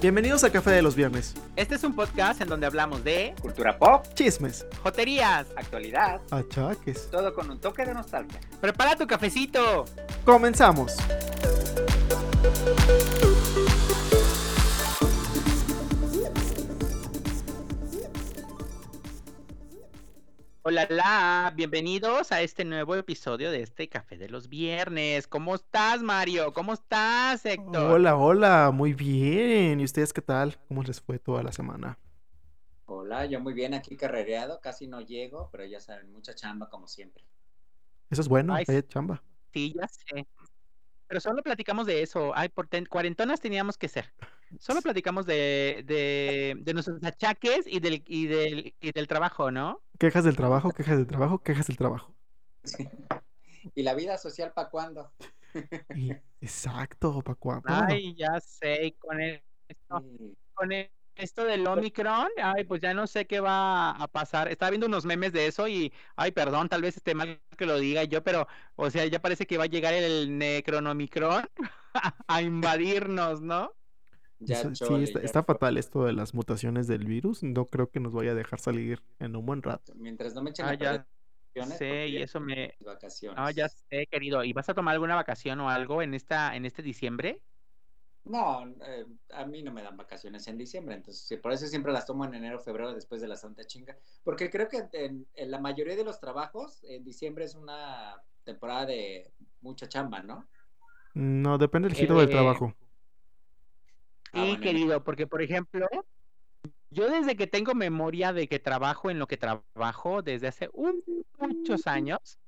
Bienvenidos a Café de los Viernes. Este es un podcast en donde hablamos de Cultura pop, Chismes, joterías. actualidad, achaques. todo con un toque de nostalgia. Prepara tu cafecito. Comenzamos. Hola, la, bienvenidos a este nuevo episodio de este Café de los Viernes. ¿Cómo estás, Mario? ¿Cómo estás, Héctor? Hola, hola, muy bien. ¿Y ustedes qué tal? ¿Cómo les fue toda la semana? Hola, yo muy bien aquí carrereado, casi no llego, pero ya saben, mucha chamba como siempre. Eso es bueno, Ay, eh, chamba. Sí, ya sé. Pero solo platicamos de eso. Ay, por ten- cuarentonas teníamos que ser. Solo platicamos de, de, de nuestros achaques y del, y, del, y del trabajo, ¿no? Quejas del trabajo, quejas del trabajo, quejas del trabajo. ¿Y la vida social para cuándo? Y- exacto, ¿para cuándo? Ay, ya sé. y Con esto, Sí. con esto del Omicron, ay, pues ya no sé qué va a pasar. Estaba viendo unos memes de eso y, ay, perdón, tal vez esté mal que lo diga yo, pero, o sea, ya parece que va a llegar el Necronomicron a invadirnos, ¿no? Ya Eso- sí, está, ya está fue. fatal esto de las mutaciones del virus. No creo que nos vaya a dejar salir en un buen rato. Mientras no me echen Ah, porque y ya eso me... vacaciones. Ah, ya sé, querido. ¿Y vas a tomar alguna vacación o algo en esta, en este diciembre? No, eh, a mí no me dan vacaciones en diciembre, entonces sí, por eso siempre las tomo en enero, febrero, después de la Santa Chinga, porque creo que en, en la mayoría de los trabajos, en diciembre es una temporada de mucha chamba, ¿no? No, depende del giro del Eh, trabajo. Ah, Sí, bueno, querido, porque por ejemplo, yo desde que tengo memoria de que trabajo en lo que trabajo desde hace un- muchos años,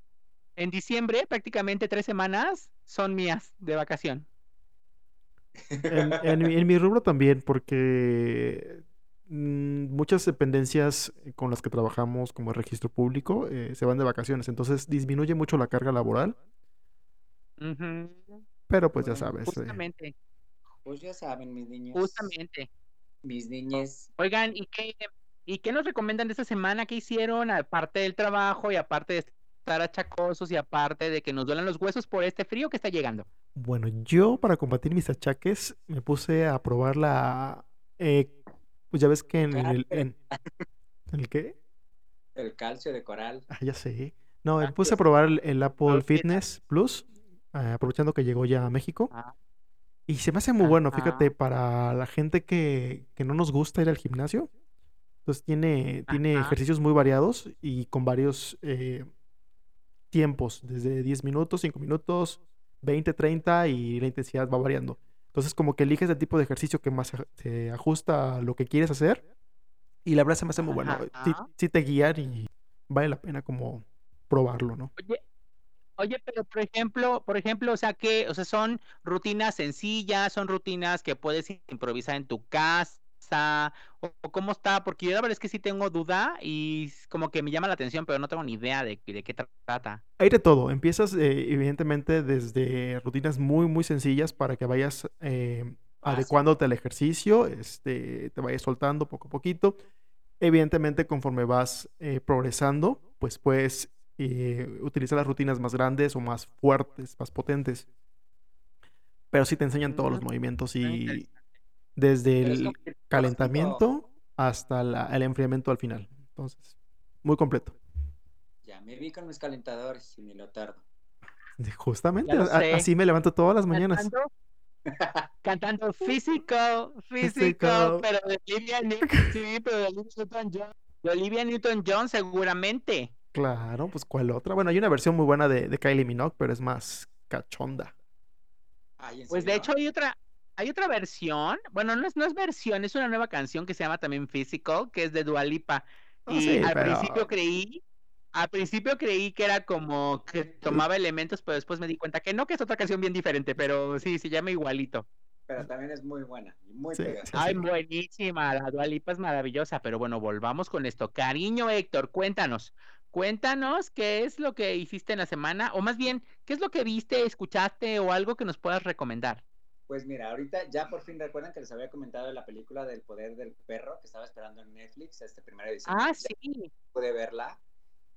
en diciembre prácticamente tres semanas son mías de vacación. En, en mi- en mi rubro también, porque mm, muchas dependencias con las que trabajamos como el registro público eh, se van de vacaciones, entonces disminuye mucho la carga laboral, pero pues ya sabes. eh, Justamente, Pues ya saben, mis niños. justamente. Mis niñes. Oigan, ¿y qué, y qué nos recomiendan de esta semana? ¿Qué hicieron? Aparte del trabajo y aparte de estar achacosos y aparte de que nos duelen los huesos por este frío que está llegando. Bueno, yo para combatir mis achaques me puse a probar la... eh, pues ya ves que en, en el... En, ¿en el qué? El calcio de coral. Ah, ya sé. No, me Ah, puse a pues, probar el, el Apple. Fitness Plus, eh, aprovechando que llegó ya a México. Ah. Y se me hace muy bueno, fíjate, para la gente que, que no nos gusta ir al gimnasio. Entonces tiene, tiene Ajá. ejercicios muy variados y con varios eh, tiempos, desde 10 minutos, 5 minutos, 20, 30 y la intensidad va variando. Entonces como que eliges el tipo de ejercicio que más se- ajusta a lo que quieres hacer. Y la verdad se me hace muy bueno. Sí, sí te guían y vale la pena como probarlo, ¿no? Oye, oye, pero por ejemplo, por ejemplo, o sea que, o sea, son rutinas sencillas, son rutinas que puedes improvisar en tu casa, o, o cómo está, porque yo la verdad es que sí tengo duda y como que me llama la atención, pero no tengo ni idea de, de qué tra- trata. Hay de todo. Empiezas, eh, evidentemente, desde rutinas muy, muy sencillas para que vayas eh, adecuándote al ejercicio, este, te vayas soltando poco a poquito. Evidentemente, conforme vas eh, progresando, pues puedes eh, utilizar las rutinas más grandes o más fuertes, más potentes. Pero sí te enseñan todos los Mm, movimientos y desde el calentamiento hasta la- el enfriamiento al final. Entonces, muy completo. Ya me vi con mis calentadores y ni lo tardo. Justamente, a- así me levanto todas las mañanas. Cantando, Physical. physical, pero de Olivia Newton, sí, pero de Olivia de Olivia Newton-John seguramente. Claro, pues ¿cuál otra? Bueno, hay una versión muy buena de, de Kylie Minogue, pero es más cachonda. Ay, ¿en Pues de hecho hay otra, hay otra versión, bueno, no es, no es versión, es una nueva canción que se llama también Physical, que es de Dua Lipa. Ah, Y sí, al pero- principio creí, al principio creí que era como que tomaba elementos, pero después me di cuenta que no, que es otra canción bien diferente, pero sí, se llama igualito. Pero también es muy buena, y muy Sí, pegada. sí, Ay, buenísima, la Dua Lipa es maravillosa, pero bueno, volvamos con esto. Cariño, Héctor, cuéntanos, cuéntanos qué es lo que hiciste en la semana, o más bien, qué es lo que viste, escuchaste o algo que nos puedas recomendar. Pues mira, ahorita ya por fin recuerdan que les había comentado de la película del poder del perro que estaba esperando en Netflix este primera edición. Ah, Ya sí. pude verla.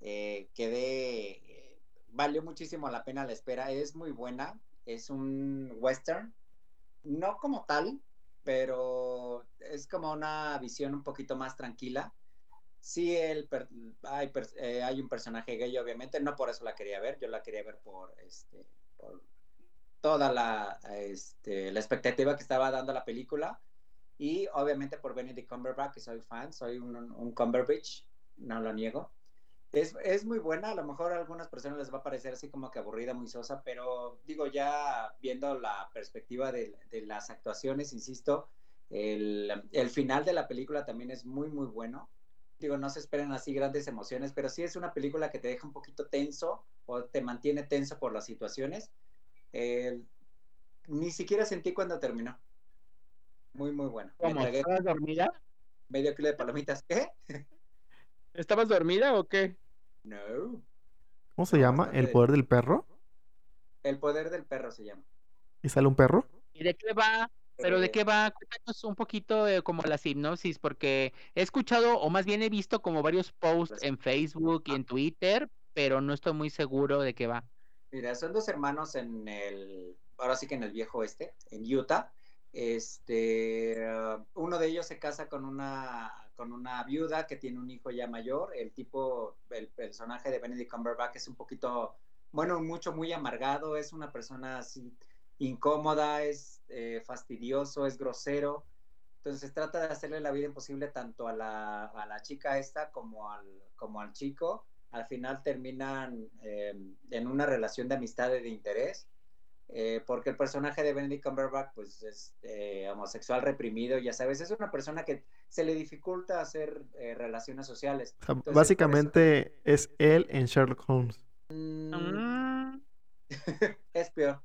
Eh, quedé. eh, valió muchísimo la pena la espera. Es muy buena. Es un western. No como tal, pero es como una visión un poquito más tranquila. Sí, el hay, eh, hay un personaje gay, obviamente. No por eso la quería ver. Yo la quería ver por, este, por toda la, este, la expectativa que estaba dando la película. Y obviamente por Benedict Cumberbatch, que soy fan, soy un, un Cumberbatch, no lo niego. Es, es muy buena, a lo mejor a algunas personas les va a parecer así como que aburrida, muy sosa, pero digo, ya viendo la perspectiva de, de las actuaciones, insisto, el, el final de la película también es muy, muy bueno. Digo, no se esperen así grandes emociones, pero sí es una película que te deja un poquito tenso o te mantiene tenso por las situaciones. Ni siquiera sentí cuando terminó. Muy, muy bueno. ¿Estabas dormida? medio kilo de palomitas. ¿Qué? ¿Estabas dormida o qué? No. ¿Cómo se No, llama? ¿El de- poder del perro? El poder del perro se llama. ¿Y sale un perro? ¿Y de qué va? ¿Pero de qué va? Cuéntanos un poquito como la hipnosis, porque he escuchado, o más bien he visto como varios posts en Facebook y en Twitter, pero no estoy muy seguro de qué va. Mira, son dos hermanos en el, ahora sí que en el viejo oeste, en Utah. Este, uh, uno de ellos se casa con una, con una viuda que tiene un hijo ya mayor. El tipo, el personaje de Benedict Cumberbatch es un poquito, bueno, mucho, muy amargado. Es una persona así incómoda, es eh, fastidioso, es grosero. Entonces trata de hacerle la vida imposible tanto a la, a la chica esta como al, como al chico al final terminan eh, en una relación de amistad y de interés, eh, porque el personaje de Benedict Cumberbatch pues, es eh, homosexual reprimido, ya sabes, es una persona que se le dificulta hacer eh, relaciones sociales. O sea, Entonces, básicamente es él en Sherlock Holmes. Mm, es peor.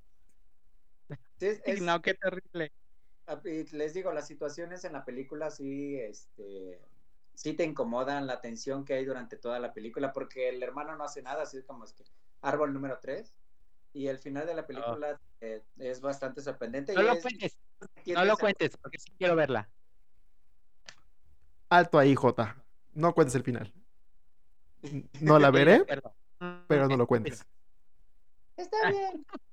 Sí, es- es- no, qué terrible. Ah, y les digo, las situaciones en la película sí, este, sí te incomodan la tensión que hay durante toda la película, porque el hermano no hace nada, así como es que árbol número 3, y el final de la película eh, es bastante sorprendente. No y lo es- cuentes, no lo cuentes, porque sí quiero verla. Alto ahí, Jota. No cuentes el final. No la veré, pero no lo cuentes. Está bien.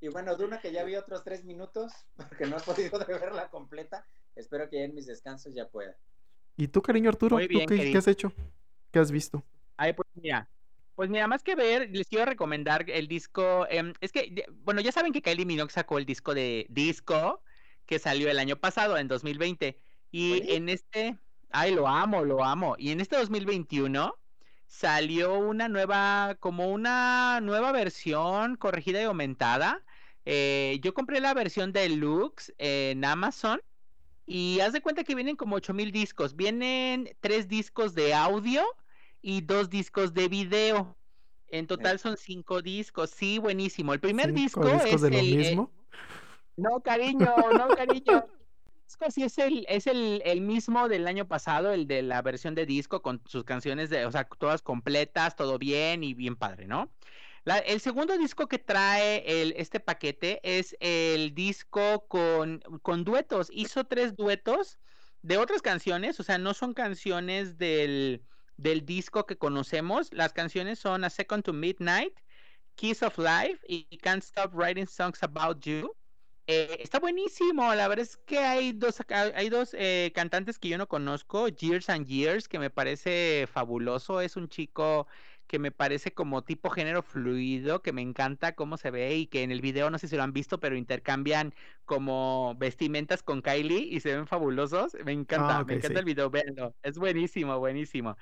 Y bueno, Duna que ya vi otros tres minutos, porque no he podido de verla completa, espero que ya en mis descansos ya pueda. ¿Y tú, cariño Arturo? Muy ¿Tú qué, has hecho? ¿Qué has visto? Ay, pues mira. Pues mira, más que ver, les quiero recomendar el disco. em, es que, bueno, ya saben que Kylie Minogue sacó el disco de Disco, que salió el año pasado, en 2020. Y en este, ay, lo amo, lo amo. Y en este 2021 salió una nueva, como una nueva versión corregida y aumentada. Eh, yo compré la versión deluxe en Amazon. Y haz de cuenta que vienen como 8000 discos. Vienen tres discos de audio y dos discos de video. En total son cinco discos. Sí, buenísimo. El primer ¿Cinco disco discos es de lo el, eh, mismo? no, cariño, no, cariño. Sí es el, es el, el mismo del año pasado, el de la versión de disco con sus canciones de, o sea, todas completas, todo bien y bien padre, ¿no? El segundo disco que trae este paquete es el disco con, con duetos. Hizo tres duetos de otras canciones, o sea, no son canciones del, del disco que conocemos. Las canciones son A Second to Midnight, Kiss of Life y Can't Stop Writing Songs About You. Eh, está buenísimo, la verdad es que hay dos, hay dos eh, cantantes que yo no conozco, Years and Years, que me parece fabuloso, es un chico que me parece como tipo género fluido, que me encanta cómo se ve y que en el video no sé si lo han visto, pero intercambian como vestimentas con Kylie y se ven fabulosos, me encanta, Ah, me encanta sí. el video, véanlo, es buenísimo, buenísimo.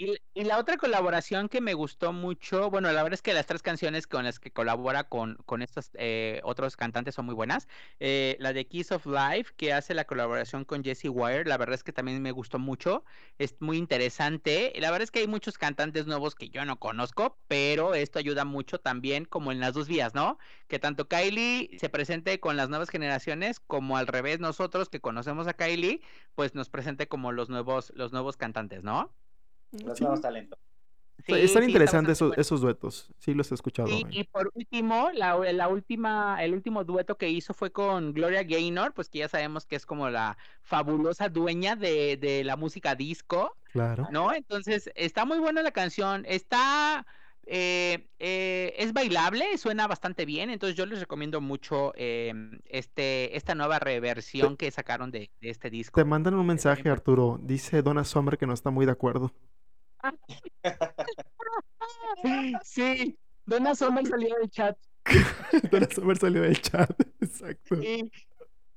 Y, la otra colaboración que me gustó mucho, bueno, la verdad es que las tres canciones con las que colabora con, con estos eh, otros cantantes son muy buenas. Eh, la de Kiss of Life, que hace la colaboración con Jesse Wire, la verdad es que también me gustó mucho, es muy interesante. La verdad es que hay muchos cantantes nuevos que yo no conozco, pero esto ayuda mucho también como en las dos vías, ¿no? Que tanto Kylie se presente con las nuevas generaciones, como al revés nosotros que conocemos a Kylie, pues nos presente como los nuevos, los nuevos cantantes, ¿no? Los Sí, nuevos talentos. Sí, Están interesantes esos, esos, duetos. Sí, los he escuchado. Y, y por último, la, la, última, el último dueto que hizo fue con Gloria Gaynor, pues que ya sabemos que es como la fabulosa dueña de, de la música disco. Claro. ¿No? Entonces, está muy buena la canción. Está. Eh, eh, es bailable, suena bastante bien, entonces yo les recomiendo mucho eh, este, esta nueva reversión que sacaron de, de, este disco. Te mandan un mensaje, Arturo. Dice Donna Summer que no está muy de acuerdo. sí, Donna Summer salió del chat. Donna Summer salió del chat, exacto. Y,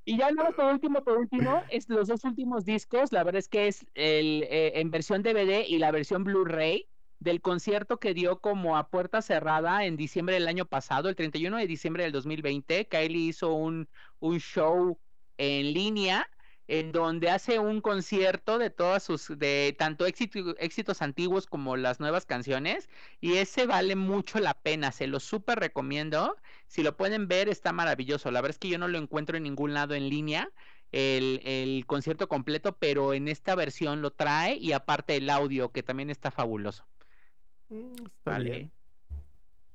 ya no, por último, por último, es los dos últimos discos, la verdad es que es el eh, en versión DVD y la versión Blu-ray del concierto que dio como a puerta cerrada en diciembre del año pasado, el 31 de diciembre del 2020. Kylie hizo un, un show en línea en donde hace un concierto de todas sus, de tanto éxitos antiguos como las nuevas canciones, y ese vale mucho la pena, se lo súper recomiendo, si lo pueden ver está maravilloso, la verdad es que yo no lo encuentro en ningún lado en línea, el, el concierto completo, pero en esta versión lo trae, y aparte el audio, que también está fabuloso. Mm, vale.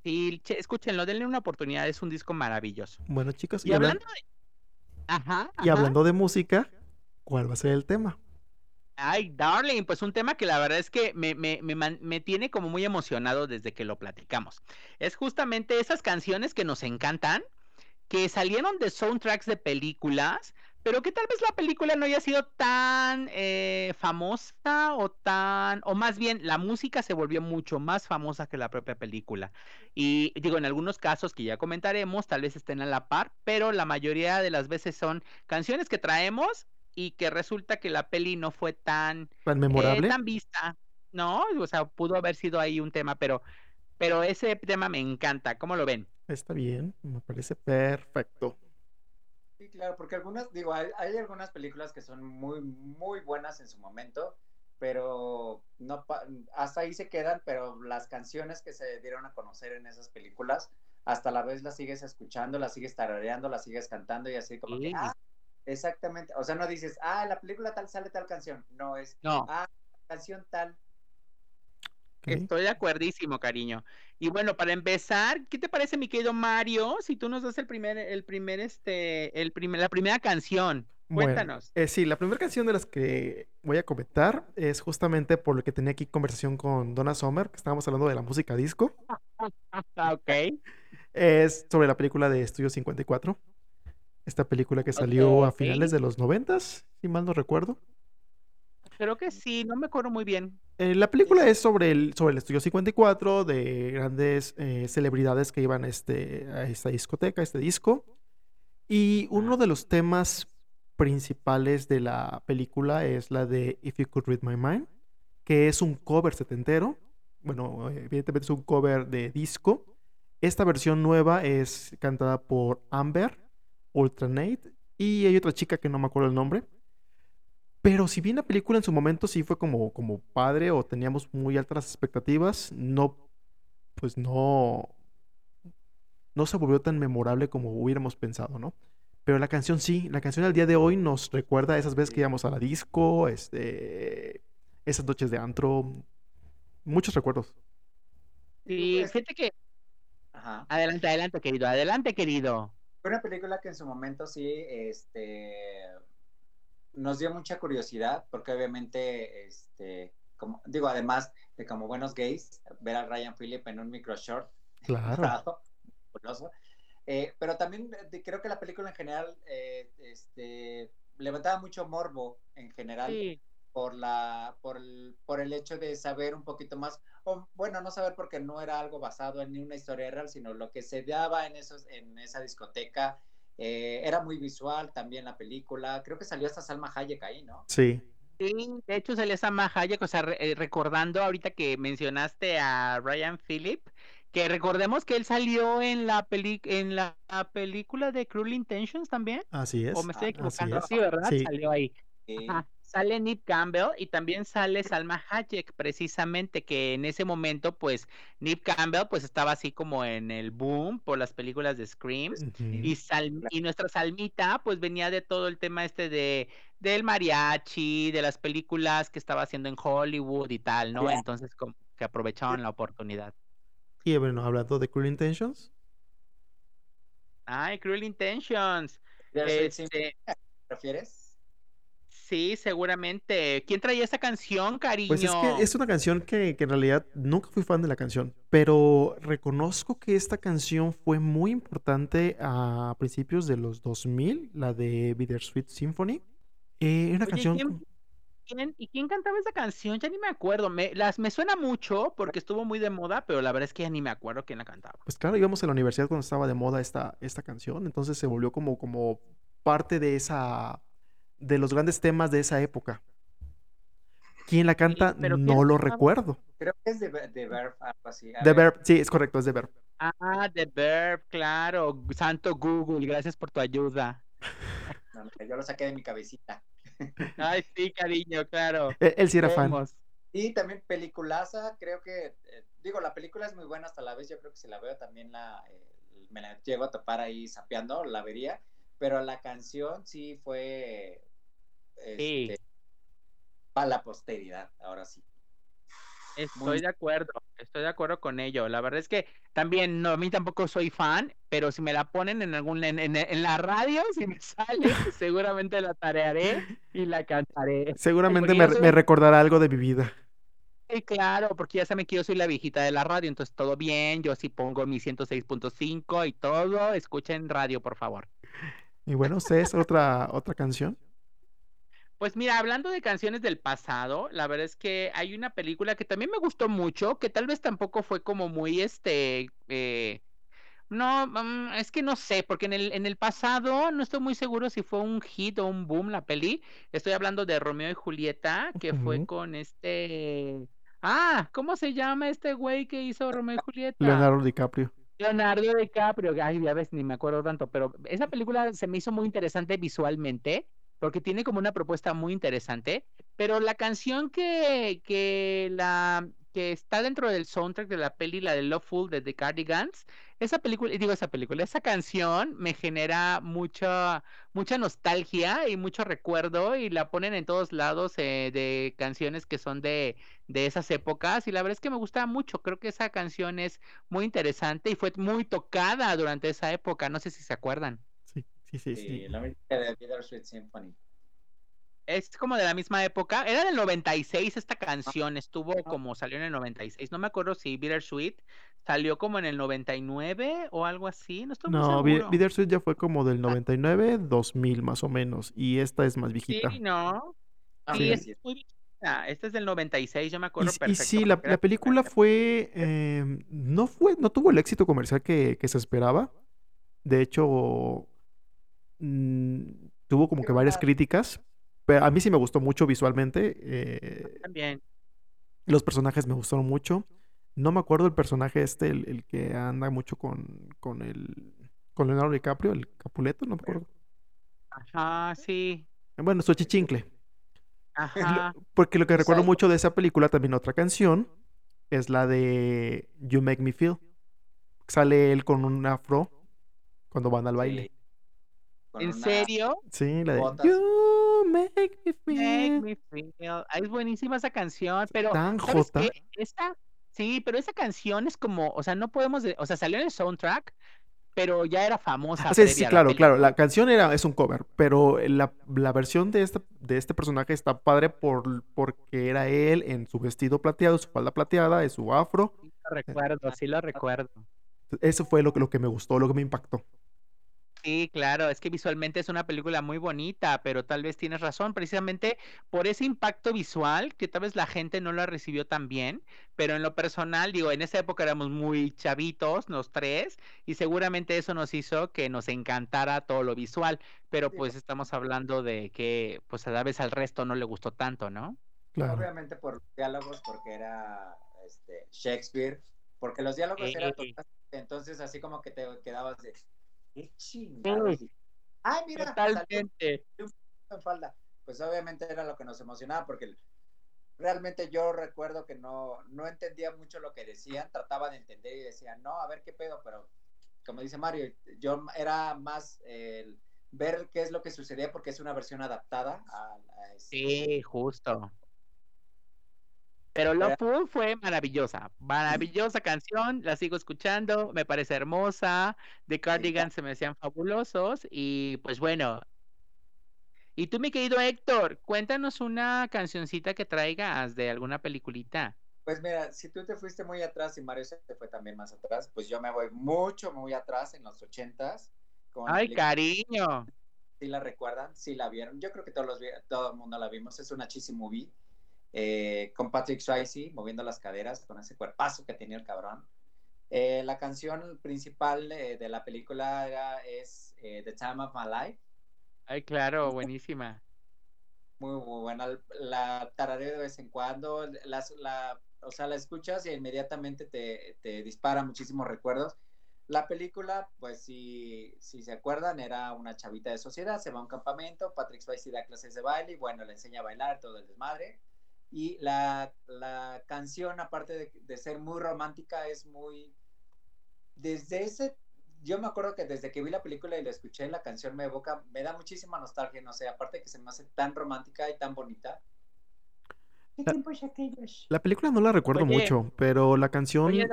Sí, escúchenlo, denle una oportunidad, es un disco maravilloso. Bueno, chicos, y, hablando de... Ajá, Y hablando de música, ¿Cuál va a ser el tema? Ay, darling, pues un tema que la verdad es que me, me, me, me, tiene como muy emocionado desde que lo platicamos. Es justamente esas canciones que nos encantan, que salieron de soundtracks de películas, pero que tal vez la película no haya sido tan eh, famosa o tan, o más bien la música se volvió mucho más famosa que la propia película. Y digo, en algunos casos que ya comentaremos, tal vez estén a la par, pero la mayoría de las veces son canciones que traemos y que resulta que la peli no fue tan, tan memorable, eh, tan vista, ¿no? O sea, pudo haber sido ahí un tema, pero, pero ese tema me encanta. ¿Cómo lo ven? Está bien, me parece perfecto. Sí, claro, porque algunas, digo, hay, hay algunas películas que son muy, muy buenas en su momento, pero no hasta ahí se quedan, pero las canciones que se dieron a conocer en esas películas, hasta la vez las sigues escuchando, las sigues tarareando, las sigues cantando y así como que, ah, Exactamente. O sea, no dices, ah, en la película tal sale tal canción. No, es, no. ah, canción tal. Estoy de acuerdísimo, cariño. Y bueno, para empezar, ¿qué te parece, mi querido Mario? Si tú nos das el primer, el primer, este, el primer, la primera canción. Cuéntanos. eh, sí, la primera canción de las que voy a comentar es justamente por lo que tenía aquí conversación con Donna Sommer, que estábamos hablando de la música disco. ok. Es sobre la película de Estudio 54. Esta película que salió a finales de los noventas, si mal no recuerdo. Creo que sí, no me acuerdo muy bien. Eh, la película es sobre el, sobre el estudio 54, de grandes eh, celebridades que iban este, a esta discoteca, a este disco. Y uno de los temas principales de la película es la de If You Could Read My Mind, que es un cover setentero. Bueno, evidentemente es un cover de disco. Esta versión nueva es cantada por Amber Ultranate y hay otra chica que no me acuerdo el nombre. Pero si bien la película en su momento sí fue como, como padre o teníamos muy altas expectativas, no, pues no, no se volvió tan memorable como hubiéramos pensado, ¿no? Pero la canción sí, la canción al día de hoy nos recuerda a esas veces que íbamos a la disco, este, esas noches de antro, muchos recuerdos. Sí, fíjate que... Adelante, adelante, querido, adelante, querido. Fue una película que en su momento sí, este, nos dio mucha curiosidad, porque obviamente, este, como, digo, además de como buenos gays, ver a Ryan Phillip en un micro short. Claro. Eh, pero también creo que la película en general, eh, este, levantaba mucho morbo en general. Sí por la por el, por el hecho de saber un poquito más o bueno no saber porque no era algo basado en ni una historia real sino lo que se daba en esos en esa discoteca eh, era muy visual también la película creo que salió hasta Salma Hayek ahí no sí Sí, de hecho salió Salma Hayek, o sea, eh, recordando ahorita que mencionaste a Ryan Phillip, que recordemos que él salió en la peli en la película de Cruel Intentions también. Así es. O me estoy equivocando, sí, ¿verdad? Salió ahí. Sale Nick Campbell y también sale Salma Hayek, precisamente, que en ese momento, pues, Nick Campbell, pues, estaba así como en el boom por las películas de Scream, y, y nuestra Salmita, pues, venía de todo el tema este de del mariachi, de las películas que estaba haciendo en Hollywood y tal, ¿no? Entonces, como que aprovechaban la oportunidad. Y bueno, hablando de Cruel Intentions. Ay, Cruel Intentions. Este... ¿Prefieres? Sí, seguramente. ¿Quién traía esta canción, cariño? Pues es que es una canción que, en realidad nunca fui fan de la canción, pero reconozco que esta canción fue muy importante a principios de los 2000, la de Bittersweet Symphony. Eh, una canción... ¿quién, ¿Y quién cantaba esa canción? Ya ni me acuerdo. Me, las, me suena mucho porque estuvo muy de moda, pero la verdad es que ya ni me acuerdo quién la cantaba. Pues claro, íbamos a la universidad cuando estaba de moda esta, esta canción, entonces se volvió como, como parte de esa de los grandes temas de esa época. ¿Quién la canta? no lo recuerdo. Creo que es de, Verb, algo así. The Verb, sí, es correcto, es de Verb. Ah, The Verb, claro. Santo Google, gracias por tu ayuda. yo lo saqué de mi cabecita. Ay, sí, cariño, claro. Él, sí era fan. Y también peliculaza, creo que, eh, digo, la película es muy buena hasta la vez, yo creo que si la veo también la, eh, me la llego a topar ahí sapeando, la vería, pero la canción sí fue este, para la posteridad, ahora sí. Estoy de acuerdo, estoy de acuerdo con ello. La verdad es que también, no, a mí tampoco soy fan, pero si me la ponen en algún en, en, la radio, si me sale, seguramente la tarearé y la cantaré. Seguramente me, me, recordará algo de mi vida. Sí, claro, porque ya saben que yo soy la viejita de la radio, entonces todo bien, yo sí pongo mi 106.5 y todo, escuchen radio, por favor. Y bueno, ¿ustedes otra, otra canción? Pues mira, hablando de canciones del pasado, la verdad es que hay una película que también me gustó mucho, que tal vez tampoco fue como muy este... Eh, no, mm, es que no sé, porque en el, en el pasado no estoy muy seguro si fue un hit o un boom la peli. Estoy hablando de Romeo y Julieta, que fue con este... Ah, ¿cómo se llama este güey que hizo Romeo y Julieta? Leonardo DiCaprio. Leonardo DiCaprio, ay, ya ves, ni me acuerdo tanto, pero esa película se me hizo muy interesante visualmente porque tiene como una propuesta muy interesante, pero la canción que, que, la, que está dentro del soundtrack de la peli, la de Loveful de The Cardigans, esa película, digo esa película, esa canción me genera mucha, mucha nostalgia y mucho recuerdo y la ponen en todos lados eh, de canciones que son de, de esas épocas y la verdad es que me gusta mucho, creo que esa canción es muy interesante y fue muy tocada durante esa época, no sé si se acuerdan. Sí, sí, sí. La música de Bittersweet Symphony. Es como de la misma época. Era del 96 esta canción. Estuvo como salió en el 96. No me acuerdo si Bittersweet salió como en el 99 o algo así. No estoy No, Bittersweet ya fue como del 99, 2000 más o menos. Y esta es más viejita. Sí, ¿no? Ah, sí, es muy viejita. Esta es del 96, yo me acuerdo y, Y sí, la, película fue, em, no fue, no tuvo el éxito comercial que, que se esperaba. De hecho, Mm, tuvo como que varias críticas, pero a mí sí me gustó mucho visualmente. Eh, También. Los personajes me gustaron mucho. No me acuerdo el personaje este, el, que anda mucho con, con el con Leonardo DiCaprio, el Capuleto, no me acuerdo. Ajá, sí. Bueno, su chichincle. Ajá. Porque lo que recuerdo mucho de esa película, también otra canción, es la de You Make Me Feel. Sale él con un afro cuando van al baile. ¿En serio? Sí, la de You make me feel. Make me feel. es buenísima esa canción, pero tan jota. Esta, sí, pero esa canción es como, o sea, no podemos, o sea, salió en el soundtrack, pero ya era famosa. Sí, sí, claro, claro. La canción era, es un cover, pero la, la, versión de este, de este personaje está padre por, porque era él en su vestido plateado, su falda plateada, en su afro. Sí lo recuerdo, sí lo recuerdo. Eso fue lo que, lo que me gustó, lo que me impactó. Sí, claro, es que visualmente es una película muy bonita, pero tal vez tienes razón, precisamente por ese impacto visual, que tal vez la gente no la recibió tan bien, pero en lo personal, digo, en esa época éramos muy chavitos, los tres, y seguramente eso nos hizo que nos encantara todo lo visual, pero pues estamos hablando de que pues a vez al resto no le gustó tanto, ¿no? Claro. Obviamente por los diálogos, porque era este, Shakespeare, porque los diálogos eran entonces así como que te quedabas de Qué Ay, mira. Totalmente. falda. pues obviamente era lo que nos emocionaba porque realmente yo recuerdo que no, no entendía mucho lo que decían, trataba de entender y decían, no, a ver qué pedo, pero como dice Mario, yo era más el ver qué es lo que sucedía porque es una versión adaptada a, Sí, justo. Pero Love fue maravillosa, maravillosa canción, la sigo escuchando, me parece hermosa, The Cardigans se me decían fabulosos y pues bueno. Y tú, mi querido Héctor, cuéntanos una cancioncita que traigas de alguna peliculita. Pues mira, si tú te fuiste muy atrás y Mario se fue también más atrás, pues yo me voy mucho, muy atrás en los ochentas. Ay, cariño. Si la recuerdan, si la vieron. Yo creo que todos los, todo el mundo la vimos. Es una cheesy movie eh, con Patrick Swayze moviendo las caderas con ese cuerpazo que tenía el cabrón. Eh, la canción principal eh, de la película era, es The Time of My Life. Ay, claro, buenísima. Muy, muy buena. La tarareo de vez en cuando. la, o sea, la escuchas y inmediatamente te, te dispara muchísimos recuerdos. La película, pues si, si se acuerdan, era una chavita de sociedad, se va a un campamento, Patrick Swayze da clases de baile y bueno, le enseña a bailar todo el desmadre. Y la, la canción, aparte de, ser muy romántica, es muy... Desde ese... Yo me acuerdo que desde que vi la película y la escuché, la canción me evoca, me da muchísima nostalgia, no sé, aparte que se me hace tan romántica y tan bonita. ¿Qué tiempos aquellos? La película no la recuerdo mucho, pero la canción... Oye,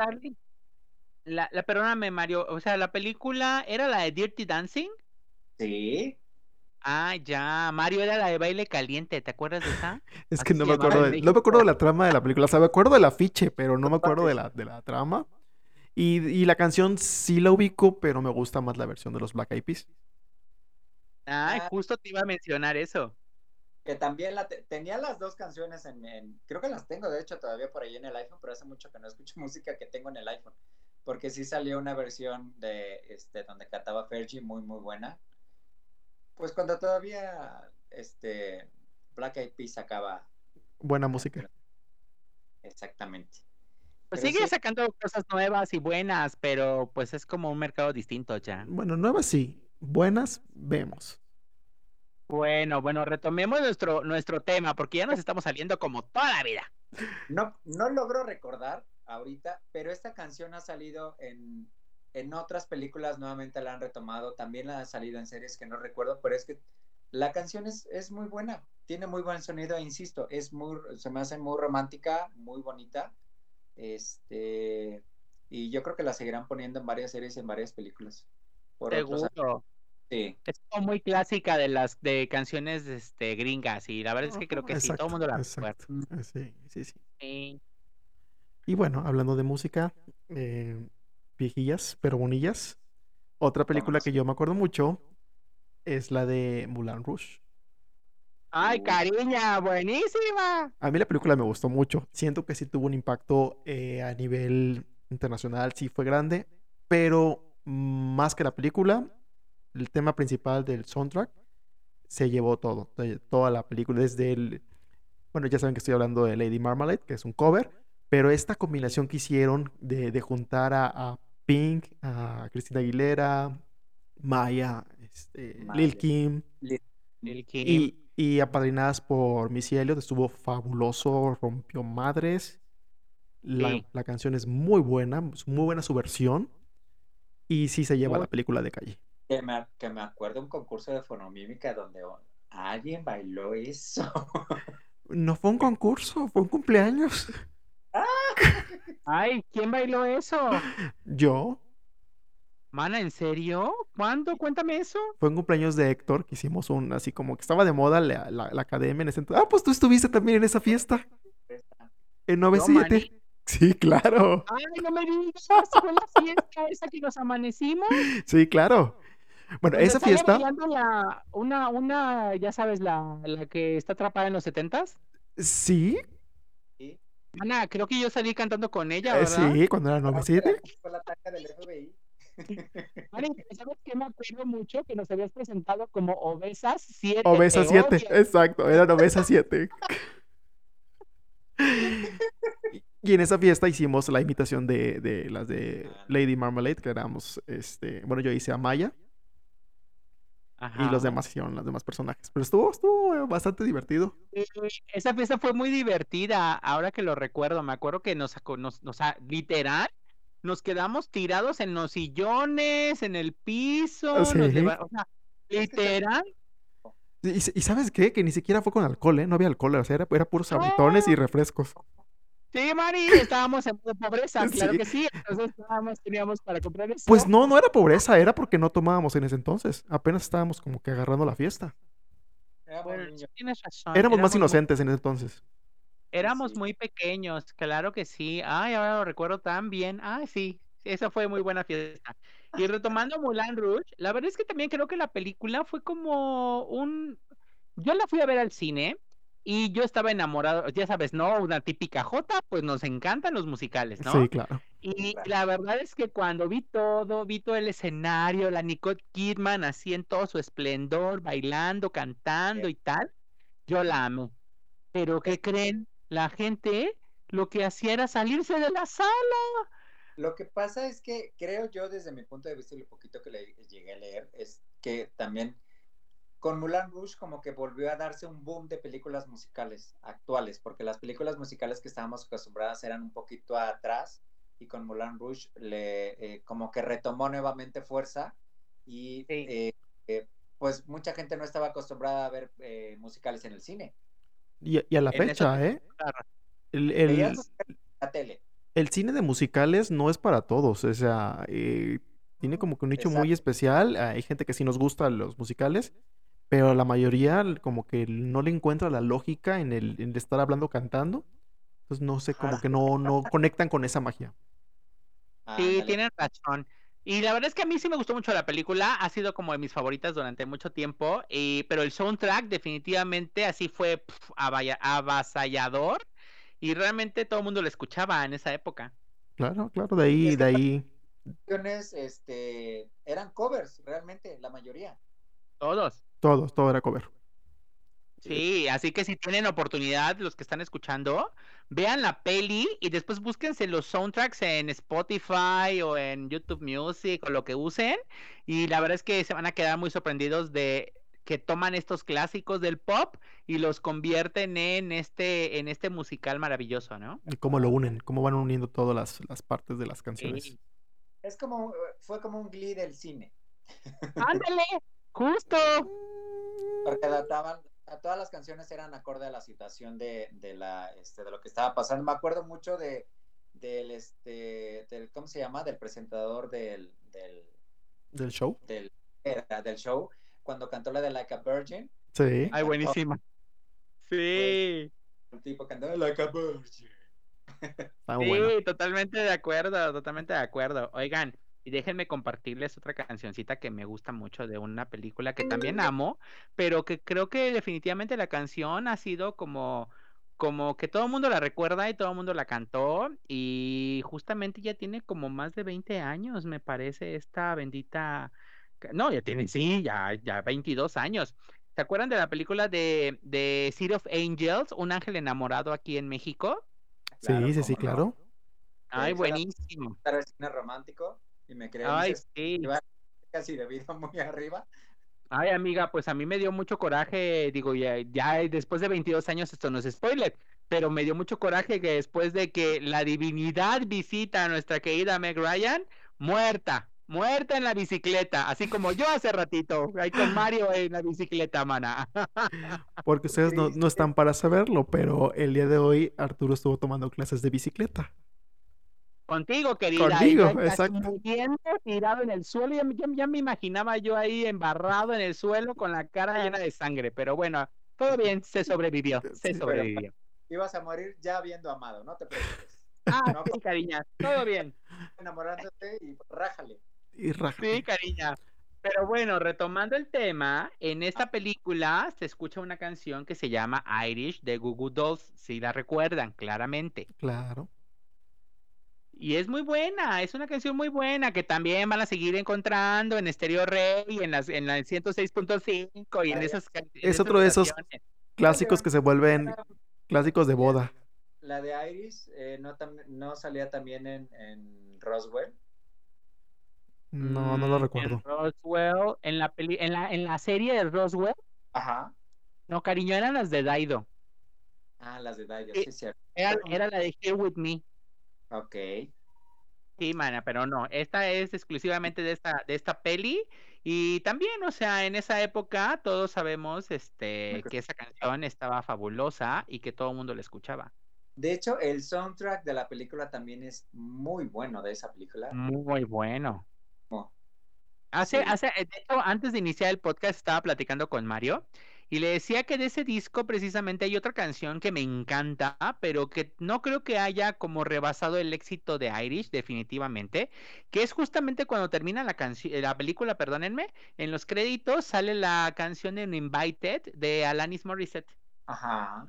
La, la, perdóname, Mario, o sea, la película era la de Dirty Dancing. Sí. Ah, ya. Mario era la de baile caliente, ¿te acuerdas de esa? es que no me acuerdo de, no me acuerdo de la trama de la película. O sea, me acuerdo del afiche, pero no me acuerdo de la, de la trama. Y, y, la canción sí la ubico, pero me gusta más la versión de los Black Eyed Peas. Ah, justo te iba a mencionar eso. Que también la tenía las dos canciones en, Creo que las tengo, de hecho, todavía por ahí en el iPhone, pero hace mucho que no escucho música que tengo en el iPhone. Porque sí salió una versión de este donde cantaba Fergie muy, muy buena. Pues cuando todavía este Black Eyed Peas sacaba buena música. Exactamente. Pues sigue sacando cosas nuevas y buenas, pero pues es como un mercado distinto ya. Bueno, nuevas sí, buenas vemos. Bueno, bueno, retomemos nuestro, nuestro tema, porque ya nos estamos saliendo como toda la vida. No, no logro recordar ahorita, pero esta canción ha salido en en otras películas nuevamente la han retomado, también la ha salido en series que no recuerdo, pero es que la canción es, es muy buena, tiene muy buen sonido, insisto, es muy, se me hace muy romántica, muy bonita, este, y yo creo que la seguirán poniendo en varias series, en varias películas. Seguro. Sí. Es como muy clásica de las de canciones este, gringas y la verdad es que creo que sí, todo el mundo la recuerda. Sí, sí, sí, Y bueno, hablando de música, eh, viejillas, pero bonillas. Otra película que yo me acuerdo mucho es la de Mulan Rouge. ¡Ay, cariña! ¡Buenísima! A mí la película me gustó mucho. Siento que sí tuvo un impacto eh, a nivel internacional, sí fue grande, pero más que la película, el tema principal del soundtrack se llevó todo, toda la película, desde el... Bueno, ya saben que estoy hablando de Lady Marmalade, que es un cover, pero esta combinación que hicieron de, juntar a, Pink, a Cristina Aguilera, Maya, este, Lil Kim, Y, apadrinadas por Missy Elliott, estuvo fabuloso, rompió madres. La, canción es muy buena, es muy buena su versión. Y sí se lleva la película de calle. Que me, que me acuerdo un concurso de fonomímica donde alguien bailó eso. No fue un concurso, fue un cumpleaños. Ay, ¿quién bailó eso? Yo. Mana, ¿en serio? ¿Cuándo? Cuéntame eso. Fue un cumpleaños de Héctor que hicimos un, así como que estaba de moda la, la, academia en ese entonces. Ah, pues tú estuviste también en esa fiesta. En 97. Sí, claro. Ay, no me digas, fue la fiesta esa que nos amanecimos. Sí, claro. Bueno, esa fiesta. La, una, una, ya sabes, la, la que está atrapada en los setentas. Sí, Ana, creo que yo salí cantando con ella, eh, ¿verdad? sí, cuando era 97. Fue la taca del FBI. ¿sabes qué me acuerdo mucho? Que nos habías presentado como Obesas 7. Obesas 7, exacto, eran Obesas 7. y en esa fiesta hicimos la imitación de, de, las de Lady Marmalade, que éramos, este, bueno, yo hice a Maya. Y los demás hicieron los demás personajes. Pero estuvo, estuvo bastante divertido. Esa fiesta fue muy divertida, ahora que lo recuerdo, me acuerdo que nos, nos, nos literal, nos quedamos tirados en los sillones, en el piso, nos Sí. leva- o sea, literal, Y, y- y ¿sabes qué? Que ni siquiera fue con alcohol, ¿eh? No había alcohol, o sea, era, era puros sabritones y refrescos. Sí, Mari, estábamos en modo pobreza, claro Sí. que sí, entonces nada más teníamos para comprar eso. Pues no, no era pobreza, era porque no tomábamos en ese entonces. Apenas estábamos como que agarrando la fiesta. Éramos Bueno, tienes razón, Éramos más muy- inocentes en ese entonces. Éramos Sí. muy pequeños, claro que sí. Ay, ahora lo recuerdo tan bien. Ay, sí, esa fue muy buena fiesta. Y retomando Moulin Rouge, la verdad es que también creo que la película fue como un... Yo la fui a ver al cine y yo estaba enamorado, ya sabes, ¿no? Una típica Jota, pues nos encantan los musicales, ¿no? Sí, claro. Y Claro. la verdad es que cuando vi todo, vi todo el escenario, la Nicole Kidman así en todo su esplendor, bailando, cantando y tal, yo la amé. Pero ¿qué creen? La gente lo que hacía era salirse de la sala. Lo que pasa es que creo yo, desde mi punto de vista y lo poquito que le llegué a leer, es que también con Moulin Rouge como que volvió a darse un boom de películas musicales actuales, porque las películas musicales que estábamos acostumbradas eran un poquito atrás y con Moulin Rouge le eh, como que retomó nuevamente fuerza y Sí. eh, eh, pues mucha gente no estaba acostumbrada a ver eh, musicales en el cine. Y, y a la En esa fecha, ¿eh? Claro. El, el- la tele. el cine de musicales no es para todos. O sea, eh, tiene como que un nicho muy especial. Hay gente que sí nos gusta los musicales, pero la mayoría como que no le encuentra la lógica en el, en estar hablando cantando. Entonces no sé, como que no, no conectan con esa magia. Sí, tienen razón. Y la verdad es que a mí sí me gustó mucho la película, ha sido como de mis favoritas durante mucho tiempo, y, pero el soundtrack definitivamente así fue pf, avaya- avasallador y realmente todo el mundo lo escuchaba en esa época. Claro, claro, de ahí, Es de ahí. canciones, este, eran covers, realmente, la mayoría. Todos. Todo, todo era cover. Sí, así que si tienen oportunidad, los que están escuchando, vean la peli y después búsquense los soundtracks en Spotify o en YouTube Music o lo que usen. Y la verdad es que se van a quedar muy sorprendidos de que toman estos clásicos del pop y los convierten en este, en este musical maravilloso, ¿no? Y cómo lo unen, cómo van uniendo todas las, las partes de las canciones. Sí. Es como, fue como un glee del cine, Ándale, justo. porque adaptaban, a todas las canciones eran acorde a la situación de, de la, este, de lo que estaba pasando. Me acuerdo mucho de, del, este, del, ¿cómo se llama? Del presentador del, del, Del show. del, era, del show, cuando cantó la de Like a Virgin, Sí. Ay, buenísima. Sí. el tipo cantando Like a Virgin. Está Sí, bueno. totalmente de acuerdo, totalmente de acuerdo. Oigan, y déjenme compartirles otra cancioncita que me gusta mucho de una película que también amo, pero que creo que definitivamente la canción ha sido como, como que todo el mundo la recuerda y todo el mundo la cantó y justamente ya tiene como más de 20 años, me parece, esta bendita... No, ya tiene, sí, ya, ya 22 años. ¿Se acuerdan de la película de, de City of Angels, Un ángel enamorado aquí en México? Claro, sí, sí, sí, no. claro. Ay, buenísimo. Estar el cine romántico y me creé Ay, sí. casi de vida muy arriba. Ay, amiga, pues a mí me dio mucho coraje, digo, ya, ya después de 22 años esto no es spoiler, pero me dio mucho coraje que después de que la divinidad visita a nuestra querida Meg Ryan, muerta, muerta en la bicicleta, así como yo hace ratito, ahí con Mario en la bicicleta, mana. Porque ustedes no, no están para saberlo, pero el día de hoy Arturo estuvo tomando clases de bicicleta. Contigo, querida. Contigo, yo ahí exacto. muriendo, tirado en el suelo, ya, me- ya- ya me imaginaba yo ahí embarrado en el suelo con la cara llena de sangre, pero bueno, todo bien, se sobrevivió, se Sí. sobrevivió. Ibas a morir ya habiendo amado, no te preocupes. Ah, No, sí, cariña, todo bien. enamorándote y rájale. Y raja. Sí, cariña. Pero bueno, retomando el tema, en esta película se escucha una canción que se llama Irish de Goo Goo Dolls, si la recuerdan, claramente. Claro. Y es muy buena, es una canción muy buena que también van a seguir encontrando en Stereo Rey, en las en la 106.5 y en esas en Es esas otro de esos clásicos que se vuelven clásicos de boda. La de Iris eh, no, tam- no salía también en, en Roswell. No, no lo Mm, recuerdo. En Roswell, en la peli, en la, en la serie de Roswell, Ajá. no, cariño, eran las de Daido. Ah, las de Daido, Sí. sí, cierto. Era, era la de Here With Me. Ok. Sí, mana, pero no, esta es exclusivamente de esta, de esta peli. Y también, o sea, en esa época todos sabemos este, que esa canción estaba fabulosa y que todo el mundo la escuchaba. De hecho, el soundtrack de la película también es muy bueno de esa película. Muy bueno. Oh, Hace, Sí. hace, de hecho, antes de iniciar el podcast estaba platicando con Mario y le decía que de ese disco precisamente hay otra canción que me encanta, pero que no creo que haya como rebasado el éxito de Irish, definitivamente, que es justamente cuando termina la canción, la película, perdónenme, en los créditos sale la canción en Invited de Alanis Morissette. Ajá.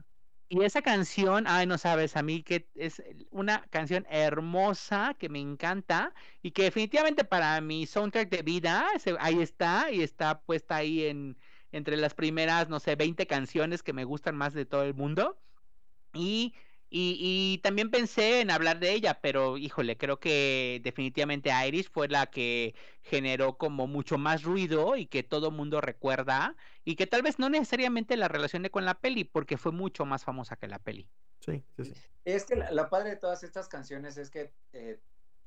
Y esa canción, ay, no sabes, a mí que es una canción hermosa que me encanta y que definitivamente para mi soundtrack de vida, ahí está y está puesta ahí en entre las primeras, no sé, 20 canciones que me gustan más de todo el mundo. Y, y, y también pensé en hablar de ella, pero híjole, creo que definitivamente Iris fue la que generó como mucho más ruido y que todo mundo recuerda y que tal vez no necesariamente la relacione con la peli, porque fue mucho más famosa que la peli. Sí, sí, sí. Es que la- lo padre de todas estas canciones es que eh,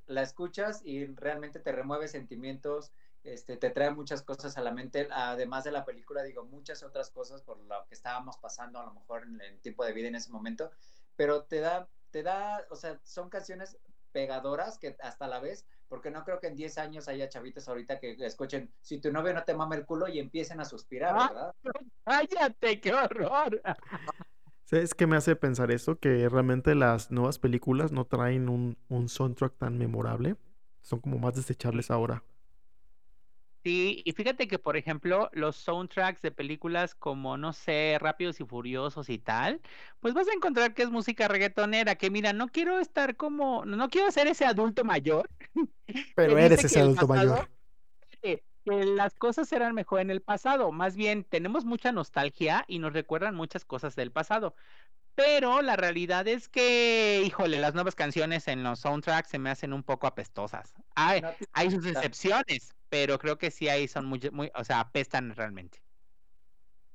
la escuchas y realmente te remueve sentimientos, este, te trae muchas cosas a la mente, además de la película, digo, muchas otras cosas por lo que estábamos pasando a lo mejor en el tiempo de vida en ese momento, pero te da, te da, o sea, son canciones pegadoras que hasta la vez, porque no creo que en 10 años haya chavitos ahorita que escuchen, si tu novio no te mama el culo y empiecen a suspirar, Ah. ¿verdad? ¡Cállate, qué horror! ¿Sabes qué me hace pensar eso? Que realmente las nuevas películas no traen un, un soundtrack tan memorable. Son como más desechables ahora. Sí, y fíjate que, por ejemplo, los soundtracks de películas como, no sé, Rápidos y Furiosos y tal, pues vas a encontrar que es música reggaetonera, que mira, no quiero estar como, no quiero ser ese adulto mayor Pero eres ese adulto pasado- mayor. que, que las cosas eran mejor en el pasado, más bien tenemos mucha nostalgia y nos recuerdan muchas cosas del pasado. Pero la realidad es que, híjole, las nuevas canciones en los soundtracks se me hacen un poco apestosas. Te- hay sus excepciones, pero creo que sí ahí son muy, muy, o sea, apestan realmente.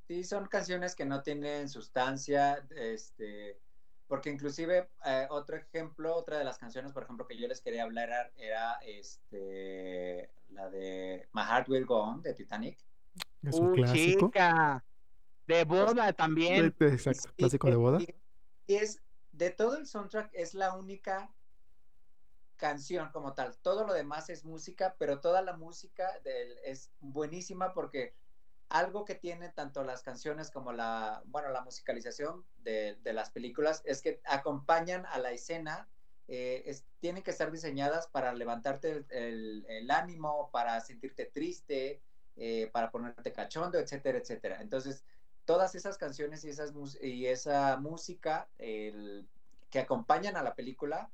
Sí, son canciones que no tienen sustancia, este, porque inclusive eh, otro ejemplo, otra de las canciones, por ejemplo, que yo les quería hablar era, era, este, la de My Heart Will Go On de Titanic. Es un Uh, clásico. chica, de boda también. Exacto, clásico de boda. Y, y es, de todo el soundtrack, es la única canción como tal. Todo lo demás es música, pero toda la música es buenísima porque algo que tiene tanto las canciones como la, bueno, la musicalización de, de las películas es que acompañan a la escena, eh, es- tienen que estar diseñadas para levantarte el, ánimo, para sentirte triste, eh, para ponerte cachondo, etcétera, etcétera. Entonces, todas esas canciones y, esas, y esa música que acompañan a la película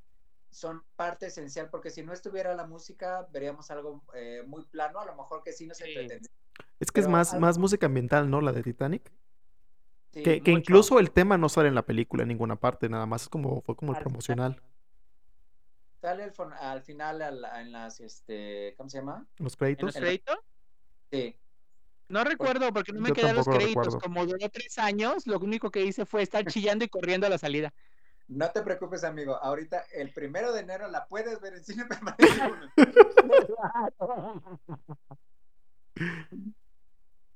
son parte esencial, porque si no estuviera la música, veríamos algo eh, muy plano, a lo mejor que sí nos Sí. entretendría. Es que es más, algo- más música ambiental, ¿no? La de Titanic. Sí, Que, que incluso el tema no sale en la película en ninguna parte, nada más es como, fue como el Al- promocional. Sale al, fon- al final al- en las, este, ¿cómo se llama? Los ¿En créditos. los créditos? Sí. No recuerdo porque no me quedé los créditos. recuerdo. Como duró tres años, lo único que hice fue estar chillando y corriendo a la salida. No te preocupes, amigo. Ahorita, el primero de enero la puedes ver en cine permanente.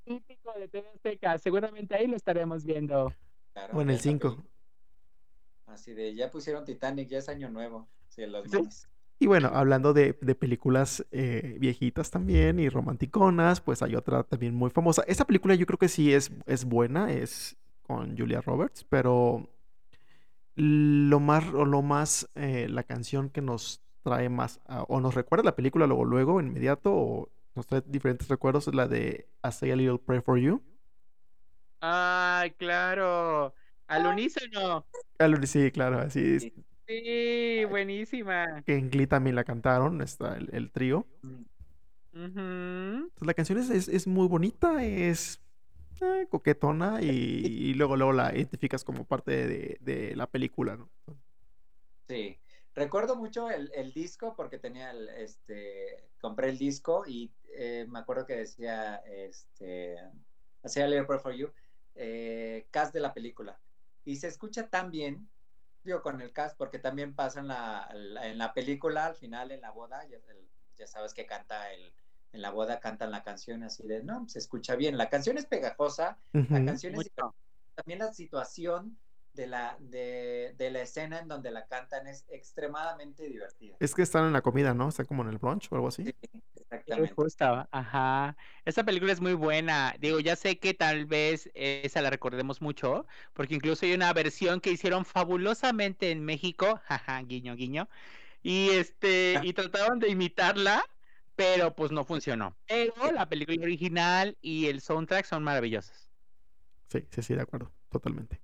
Típico de TV Azteca. Seguramente ahí lo estaremos viendo. Claro, O en el esa 5. película. Así de, ya pusieron Titanic, ya es año nuevo. Sí, los Sí. Y bueno, hablando de, de películas eh, viejitas también y romanticonas, pues hay otra también muy famosa. Esta película yo creo que sí es, es buena, es con Julia Roberts, pero lo más, o lo más, eh, la canción que nos trae más, a- o nos recuerda la película luego, luego, inmediato, o nos trae diferentes recuerdos, es la de I Say a Little Prayer for You. Ay, claro. Al unísono. Ah, lo- Sí, claro, así es. Sí. Sí, buenísima. Que en Glee también la cantaron, está el, el trío. Entonces, la canción es, es, es muy bonita, es eh, coquetona y, y luego, luego la identificas como parte de, de la película, ¿no? Sí. Recuerdo mucho el, el, disco porque tenía el, este, compré el disco y eh, me acuerdo que decía, este, hacía Little Prayer for You, eh, cast de la película. Y se escucha tan bien, digo, con el cast, porque también pasa en la, en la película, al final, en la boda, ya, ya sabes que canta el, en la boda cantan la canción así de, no, se escucha bien. La canción es pegajosa, la canción es también la situación de la, de, de, la escena en donde la cantan es extremadamente divertida. Es que están en la comida, ¿no? Están como en el brunch o algo así. Sí, exactamente. Justo, ajá. Esta película es muy buena. Digo, ya sé que tal vez esa la recordemos mucho, porque incluso hay una versión que hicieron fabulosamente en México, jaja, guiño, guiño, y este, y trataron de imitarla, pero pues no funcionó. Pero la película original y el soundtrack son maravillosos. Sí, sí, sí, de acuerdo, totalmente.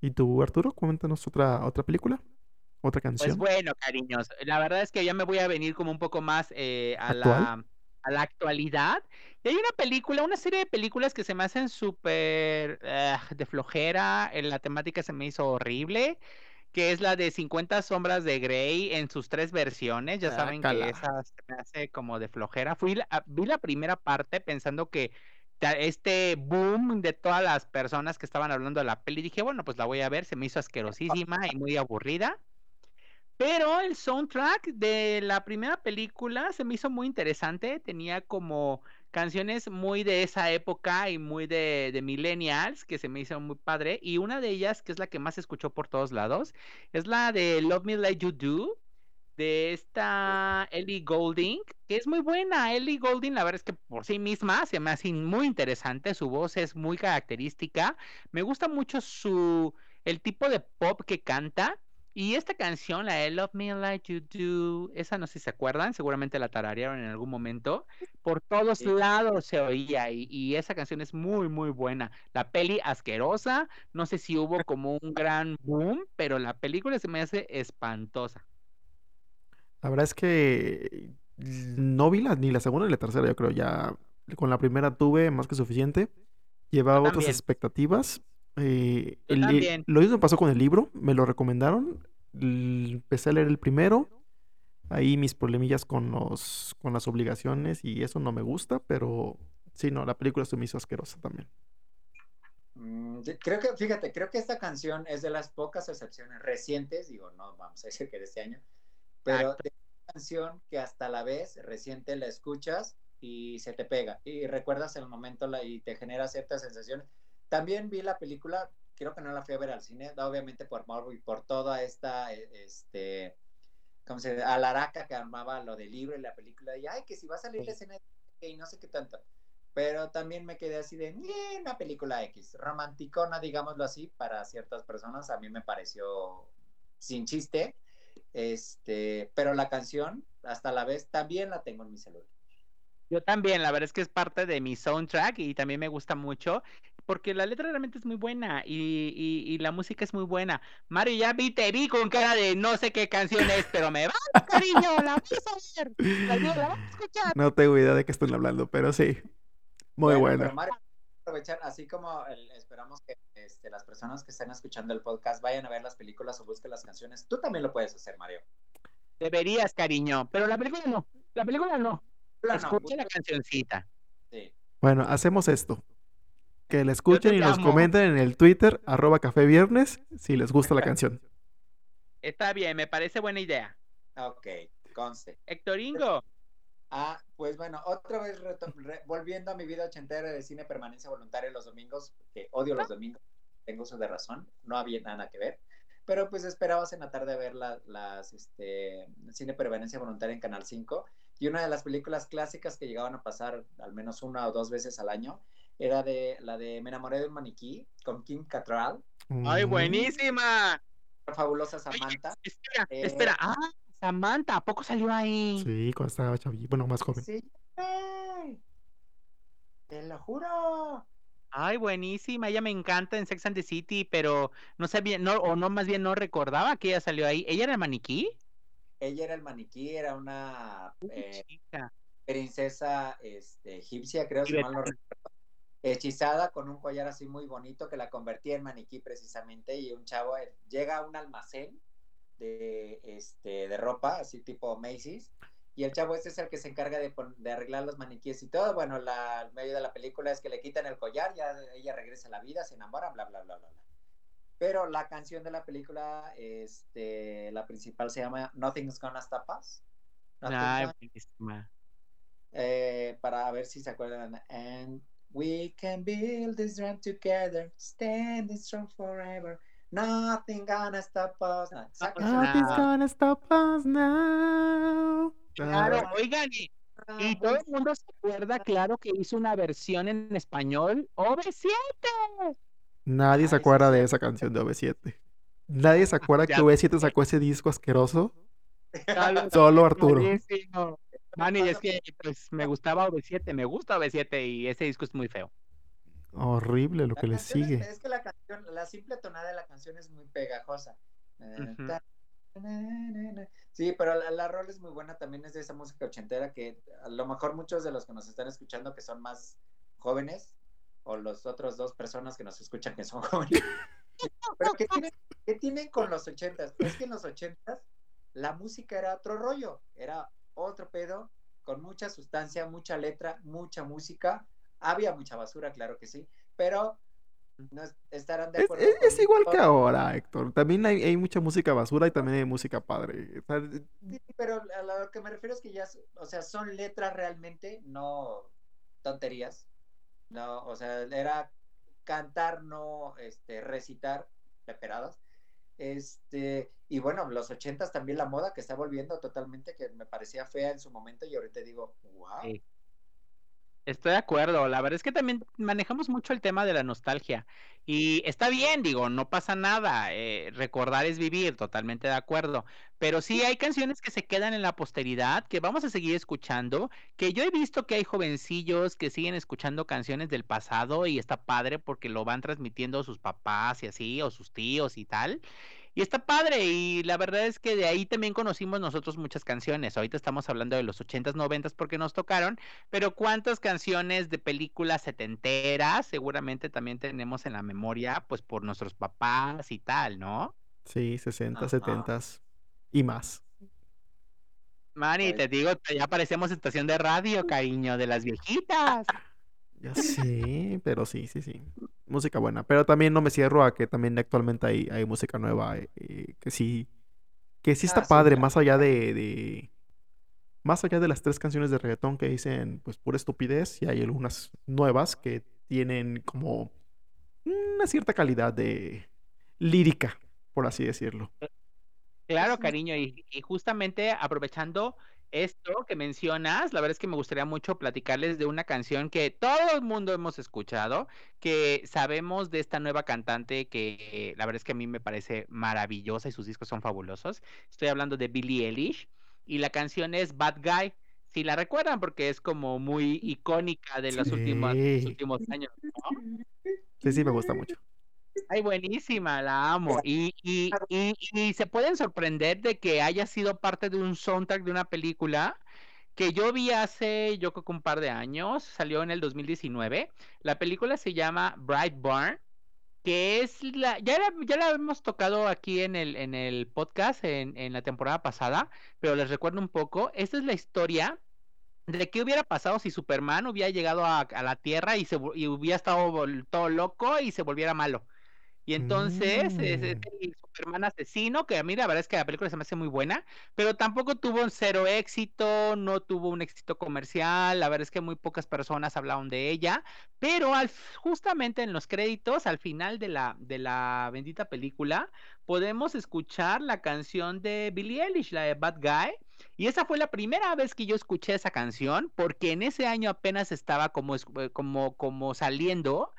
¿Y tú, Arturo? Cuéntanos otra, otra película, otra pues canción. Pues bueno, cariños, la verdad es que ya me voy a venir como un poco más eh, a, la, a la actualidad. Y hay una película, una serie de películas que se me hacen súper eh, de flojera, en la temática se me hizo horrible que es la de 50 sombras de Grey en sus tres versiones. Ya saben que esa se me hace como de flojera. Fui vi la primera parte pensando que este boom de todas las personas que estaban hablando de la peli, dije, bueno, pues la voy a ver, se me hizo asquerosísima y muy aburrida. Pero el soundtrack de la primera película se me hizo muy interesante, tenía como canciones muy de esa época y muy de, millennials que se me hizo muy padre. Y una de ellas, que es la que más escuchó por todos lados, es la de Love Me Like You Do, de esta Ellie Golding, que es muy buena. Ellie Golding, la verdad es que por sí misma se me hace muy interesante, su voz es muy característica. Me gusta mucho su el tipo de pop que canta y esta canción, la de Love Me Like You Do, esa no sé si se acuerdan, seguramente la tararearon en algún momento. Por todos lados se oía y, y, esa canción es muy, muy buena. La peli asquerosa, no sé si hubo como un gran boom, pero la película se me hace espantosa. La verdad es que no vi la, ni la segunda ni la tercera, yo creo ya con la primera tuve más que suficiente. Llevaba otras expectativas, eh, lo mismo pasó con el libro, me lo recomendaron, empecé a leer el primero, ahí mis problemillas con, los, con las obligaciones y eso no me gusta, pero sí, no, la película se me hizo asquerosa también. Mm, creo que, fíjate, creo que esta canción es de las pocas excepciones recientes, digo, no vamos a decir que de este año, pero de una canción que hasta la vez reciente la escuchas y se te pega y recuerdas el momento la, y te genera ciertas sensaciones también vi la película, creo que no la fui a ver al cine, obviamente por morbo y por toda esta, e, este, ¿cómo se dice? Alaraca que armaba lo del libro y la película, y ay, que si va a salir la escena y no sé qué tanto. Pero también me quedé así de, una película X, romanticona, digámoslo así, para ciertas personas, a mí me pareció sin chiste, este, pero la canción, hasta la vez, también la tengo en mi celular. Yo también, la verdad es que es parte de mi soundtrack y también me gusta mucho porque la letra realmente es muy buena y, y, la música es muy buena. Mario, ya vi, te vi con cara de no sé qué canción es, pero me va, cariño, la vas a ver, la, la vas a escuchar. No tengo idea de qué están hablando, pero sí, muy buena. Mario, aprovechar, así como esperamos que este, las personas que estén escuchando el podcast vayan a ver las películas o busquen las canciones, tú también lo puedes hacer, Mario. Deberías, cariño, pero la película no, la película no. Escucha la cancioncita. Sí. Bueno, hacemos esto. Que la escuchen y nos comenten en el Twitter, arroba café viernes, si les gusta la canción. Está bien, me parece buena idea. Ok, conste. Héctoringo. Ah, pues bueno, otra vez volviendo a mi vida ochentera de cine permanencia voluntaria los domingos, que odio los domingos, tengo uso de razón, no había nada que ver, pero pues esperabas en la tarde ver las, este, cine permanencia voluntaria en Canal 5, y una de las películas clásicas que llegaban a pasar al menos una o dos veces al año era de la de Me enamoré de un maniquí con Kim Cattrall. ¡Ay, mm. buenísima! Fabulosa Samantha. espera, eh, espera. Ah, Samantha, ¿a poco salió ahí? Sí, cuando estaba chavito, bueno, más joven. Sí. Te lo juro. Ay, buenísima, ella me encanta en Sex and the City, pero no sabía, no, o no, más bien no recordaba que ella salió ahí. ¿Ella era el maniquí? Ella era el maniquí, era una eh, princesa este, egipcia, creo, si mal no recuerdo hechizada con un collar así muy bonito que la convertía en maniquí precisamente y un chavo eh, llega a un almacén de, este, de ropa, así tipo Macy's. Y el chavo este es el que se encarga de, de arreglar los maniquíes y todo. Bueno, la, el medio de la película es que le quitan el collar, ya ella regresa a la vida, se enamora, bla, bla, bla, bla, bla. Pero la canción de la película, este, la principal se llama Nothing's Gonna Stop Us. Ay, eh, para ver si se acuerdan. And we can build this dream together, standing strong forever. Nothing gonna stop us. Nothing's gonna stop us now. Claro, oigan, y, y, todo el mundo se acuerda, claro, que hizo una versión en español, OV7. Nadie se acuerda de esa canción de OV7. Nadie se acuerda que OV7 sacó ese disco asqueroso. Solo Arturo. Manny, es que pues, me gustaba OV7, me gusta OV7 y ese disco es muy feo. Horrible lo que le sigue. Es, que la canción, la simple tonada de la canción es muy pegajosa. Sí, pero la, la rol es muy buena, también es de esa música ochentera que a lo mejor muchos de los que nos están escuchando que son más jóvenes, o los otros dos personas que nos escuchan que son jóvenes, pero ¿qué tienen, ¿qué tienen con los ochentas? Es que en los ochentas la música era otro rollo, era otro pedo, con mucha sustancia, mucha letra, mucha música, había mucha basura, claro que sí, pero no estarán de acuerdo. Es, igual que ahora, Héctor. También hay, mucha música basura y también hay música padre. Sí, pero a lo que me refiero es que ya, o sea, son letras realmente, no tonterías. No, o sea, era cantar, no este, recitar peperadas. Este, y bueno, los ochentas también la moda que está volviendo totalmente, que me parecía fea en su momento, y ahorita digo, wow. Estoy de acuerdo. La verdad es que también manejamos mucho el tema de la nostalgia. Y está bien, digo, no pasa nada. Eh, recordar es vivir, totalmente de acuerdo. Pero sí hay canciones que se quedan en la posteridad, que vamos a seguir escuchando, que yo he visto que hay jovencillos que siguen escuchando canciones del pasado y está padre porque lo van transmitiendo sus papás y así, o sus tíos y tal. Y está padre, y la verdad es que de ahí también conocimos nosotros muchas canciones. Ahorita estamos hablando de los 80s, 90s porque nos tocaron, pero ¿cuántas canciones de películas setenteras seguramente también tenemos en la memoria, pues por nuestros papás y tal, ¿no? Sí, 60, 70 y más. Manny, te digo, ya parecemos estación de radio, cariño, de las viejitas. Ya sé, pero sí, sí, sí. Música buena. Pero también no me cierro a que también actualmente hay, hay música nueva eh, eh, que sí. Que sí está ah, padre, más allá de, de, Más allá de las tres canciones de reggaetón que dicen, pues, pura estupidez, y hay algunas nuevas que tienen como una cierta calidad de lírica, por así decirlo. Claro, cariño, y, y justamente aprovechando esto que mencionas, la verdad es que me gustaría mucho platicarles de una canción que todo el mundo hemos escuchado, que sabemos de esta nueva cantante que la verdad es que a mí me parece maravillosa y sus discos son fabulosos. Estoy hablando de Billie Eilish y la canción es Bad Guy. Si la recuerdan porque es como muy icónica de los últimos, últimos años. Sí, sí, me gusta mucho. Ay, buenísima, la amo. Y, y, y, y, se pueden sorprender de que haya sido parte de un soundtrack de una película que yo vi hace, yo creo que un par de años, salió en el 2019. La película se llama Bright Barn, que es la, ya la, ya la hemos tocado aquí en el, en el podcast en, en la temporada pasada, pero les recuerdo un poco, esta es la historia de qué hubiera pasado si Superman hubiera llegado a, a la Tierra y, se, y hubiera estado todo loco y se volviera malo. Y entonces es, el mm. Superman asesino, que a mí la verdad es que la película se me hace muy buena, pero tampoco tuvo un cero éxito, no tuvo un éxito comercial, la verdad es que muy pocas personas hablaron de ella, pero al, justamente en los créditos, al final de la, de la bendita película, podemos escuchar la canción de Billie Eilish, la de Bad Guy, y esa fue la primera vez que yo escuché esa canción, porque en ese año apenas estaba como, eh, como, como saliendo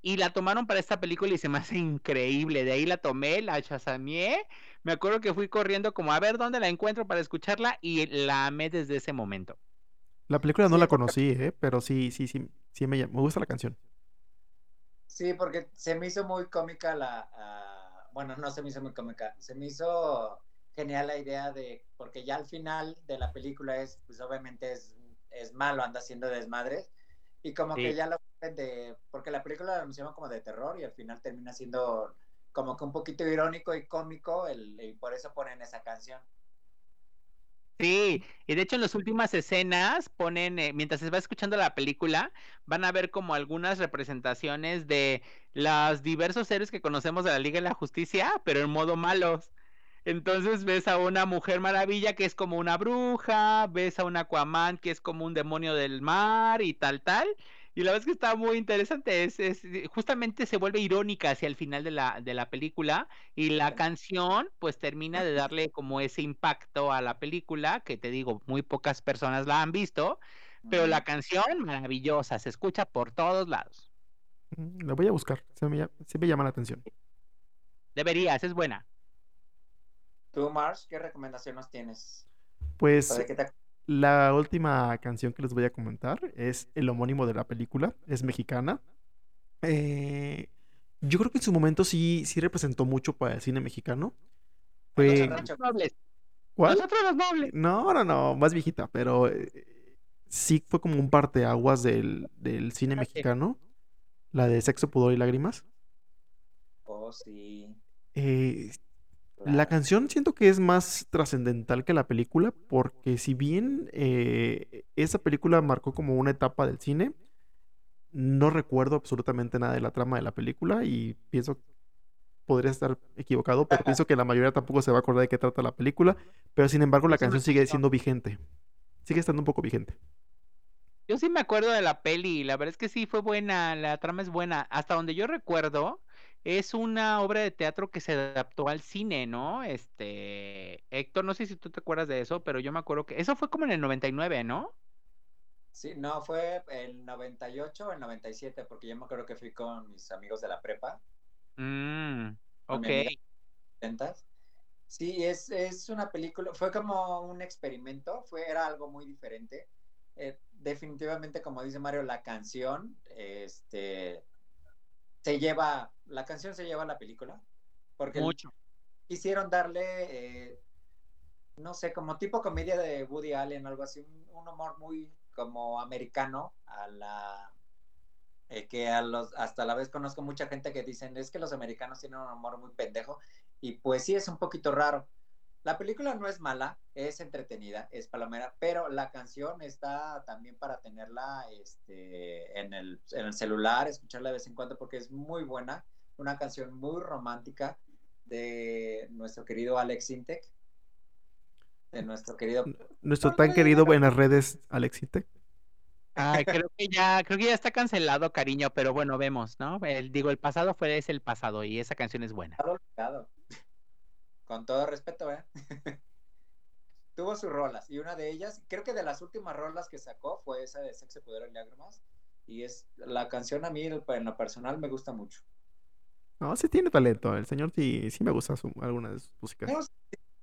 y la tomaron para esta película y se me hace increíble. De ahí la tomé, la chasameé. Me acuerdo que fui corriendo como a ver dónde la encuentro para escucharla y la amé desde ese momento. La película no la conocí, ¿eh? pero sí, sí, sí, sí me, me gusta la canción. Sí, porque se me hizo muy cómica la... bueno, no se me hizo muy cómica, se me hizo genial la idea de, porque ya al final de la película es, pues obviamente es, es malo, anda haciendo desmadres, y como que ya lo de, porque la película la anunciaron como de terror y al final termina siendo como que un poquito irónico y cómico, el, y por eso ponen esa canción. Sí, y de hecho en las últimas escenas ponen, eh, mientras se va escuchando la película, van a ver como algunas representaciones de los diversos seres que conocemos de la Liga de la Justicia, pero en modo malos. Entonces ves a una mujer maravilla que es como una bruja, ves a un Aquaman que es como un demonio del mar y tal, tal. Y la verdad es que está muy interesante. Es, es, justamente se vuelve irónica hacia el final de la, de la película. Y la canción, pues termina de darle como ese impacto a la película, que te digo, muy pocas personas la han visto. Pero la canción, maravillosa, se escucha por todos lados. Mm, La voy a buscar. Se me, sí me llama la atención. Deberías, es buena. Tú, Mars, ¿qué recomendación nos tienes? Pues ¿De qué te la última canción que les voy a comentar es el homónimo de la película, es mexicana. Eh, yo creo que en su momento sí, sí representó mucho para el cine mexicano. Fue... Nobles. ¿Cuál? Nobles. No, no, no, más viejita, pero eh, sí fue como un parteaguas del, del cine mexicano. La de Sexo, Pudor y Lágrimas. Oh, sí. Eh, la canción siento que es más trascendental que la película, porque si bien eh, esa película marcó como una etapa del cine, no recuerdo absolutamente nada de la trama de la película y pienso, podría estar equivocado, pero pienso que la mayoría tampoco se va a acordar de qué trata la película, pero sin embargo la canción sigue siendo vigente, sigue estando un poco vigente. Yo sí me acuerdo de la peli, la verdad es que sí fue buena, la trama es buena. Hasta donde yo recuerdo, es una obra de teatro que se adaptó al cine, ¿no? Este, Héctor, no sé si tú te acuerdas de eso, pero yo me acuerdo que eso fue como en el 99, ¿no? Sí, no, fue el 98 o el 97, porque yo me acuerdo que fui con mis amigos de la prepa, Mm, ok. Sí, es, es una película, fue como un experimento, fue, era algo muy diferente. Eh, definitivamente, como dice Mario, la canción, este, se lleva, la canción se lleva a la película, porque Mucho. quisieron darle, eh, no sé, como tipo comedia de Woody Allen, algo así, un, un humor muy como americano a la eh, que a los hasta la vez conozco mucha gente que dicen es que los americanos tienen un humor muy pendejo y pues sí es un poquito raro. La película no es mala, es entretenida, es palomera, pero la canción está también para tenerla este, en, el, en el celular, escucharla de vez en cuando porque es muy buena, una canción muy romántica de nuestro querido Alex Intec, de nuestro querido Nuestro tan querido en las redes, Alex Intec. Ay, creo que ya, creo que ya está cancelado, cariño, pero bueno, vemos, ¿no? El, digo, el pasado fue es el pasado y esa canción es buena. Estaba olvidado. Con todo respeto, ¿eh? Tuvo sus rolas y una de ellas, creo que de las últimas rolas que sacó fue esa de Sexo, Poder y Lágrimas. Y es la canción a mí, en lo personal, me gusta mucho. No, sí tiene talento, el señor sí, sí me gusta su, alguna de sus músicas. No, sí,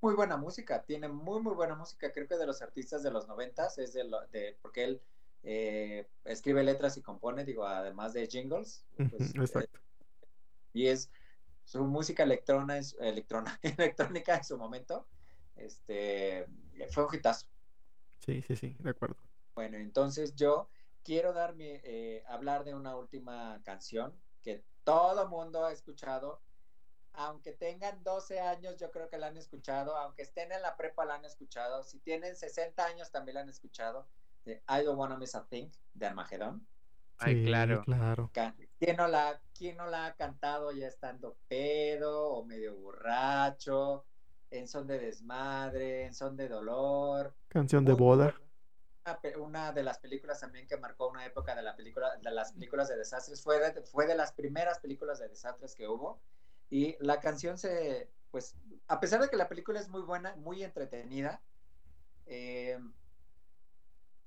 muy buena música, tiene muy, muy buena música. Creo que de los artistas de los noventas es de, lo, de porque él eh, escribe letras y compone, digo, además de jingles. Pues, Exacto. eh, y es su música electrona, es- electrona, electrónica en su momento. Este fue un hitazo. Sí, sí, sí, de acuerdo. Bueno, entonces yo quiero darme, eh, hablar de una última canción que todo mundo ha escuchado. Aunque tengan 12 años, yo creo que la han escuchado. Aunque estén en la prepa, la han escuchado. Si tienen 60 años, también la han escuchado. De I Don't Wanna Miss a Thing, de Armagedón. Ay, Sí, claro. claro. ¿Quién no, la, ¿Quién no la ha cantado ya estando pedo o medio borracho? En son de desmadre, en son de dolor. Canción de boda. una, de las películas también que marcó una época de la película de las películas de desastres fue de, fue de las primeras películas de desastres que hubo y la canción se pues a pesar de que la película es muy buena muy entretenida eh,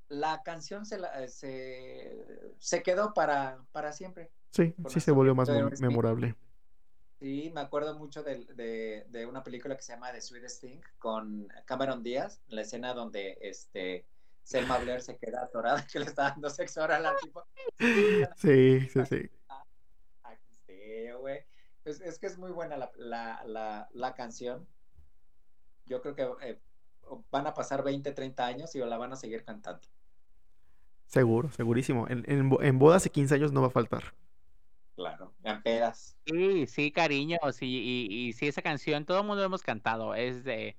la canción se, la- se, se quedó para, para siempre Sí, sí se volvió más memorable. Sí, me acuerdo mucho de, de, de una película que se llama The Sweetest Thing con Cameron Díaz, la escena donde este Selma Blair se queda atorada que le está dando sexo oral al tipo. Sí, sí, sí. Güey. Es, es que es muy buena la, la, la, la canción. Yo creo que eh, van a pasar 20, 30 años y la van a seguir cantando. Seguro, segurísimo. En, en, en bodas y 15 años no va a faltar. Claro. En pedas. Sí, sí, cariños. Y, y, y sí, esa canción, todo el mundo hemos cantado. Es de.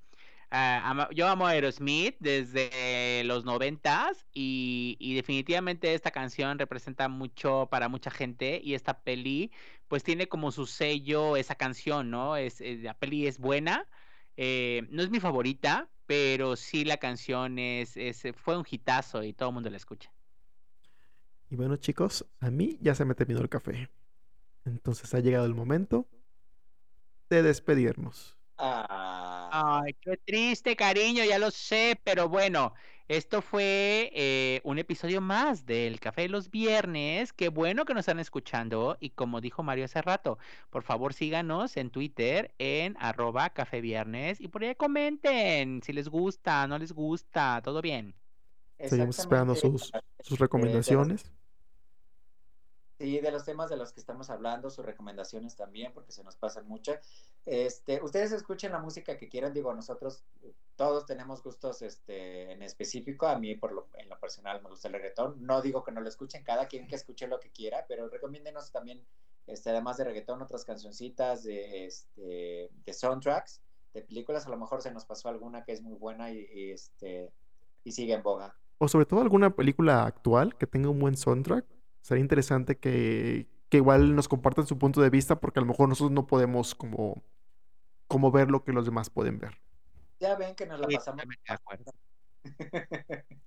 ah, ama- yo amo a Aerosmith desde los noventas y, y definitivamente esta canción representa mucho para mucha gente y esta peli pues tiene como su sello esa canción, ¿no? Es, es- la peli es buena, eh, no es mi favorita, pero sí la canción es, es, fue un hitazo y todo el mundo la escucha. Y bueno, chicos, a mí ya se me terminó el café. Entonces ha llegado el momento de despedirnos. Ah, Ay, qué triste, cariño, ya lo sé, pero bueno, esto fue eh, un episodio más del Café de los Viernes. Qué bueno que nos están escuchando y como dijo Mario hace rato, por favor síganos en Twitter en arroba Café Viernes y por ahí comenten si les gusta, no les gusta, todo bien. Seguimos esperando sus, sus recomendaciones. Sí, de los temas de los que estamos hablando, sus recomendaciones también, porque se nos pasan mucho. Este, ustedes escuchen la música que quieran, digo, nosotros eh, todos tenemos gustos este, en específico, a mí por lo, en lo personal me gusta el reggaetón, no digo que no lo escuchen, cada quien que escuche lo que quiera, pero recomiéndenos también, este, además de reggaetón, otras cancioncitas de, este, de soundtracks, de películas, a lo mejor se nos pasó alguna que es muy buena y, y, este, y sigue en boga. O sobre todo alguna película actual que tenga un buen soundtrack. Sería interesante que, que igual nos compartan su punto de vista porque a lo mejor nosotros no podemos como, como ver lo que los demás pueden ver. Ya ven que nos la Sí, pasamos. totalmente de acuerdo.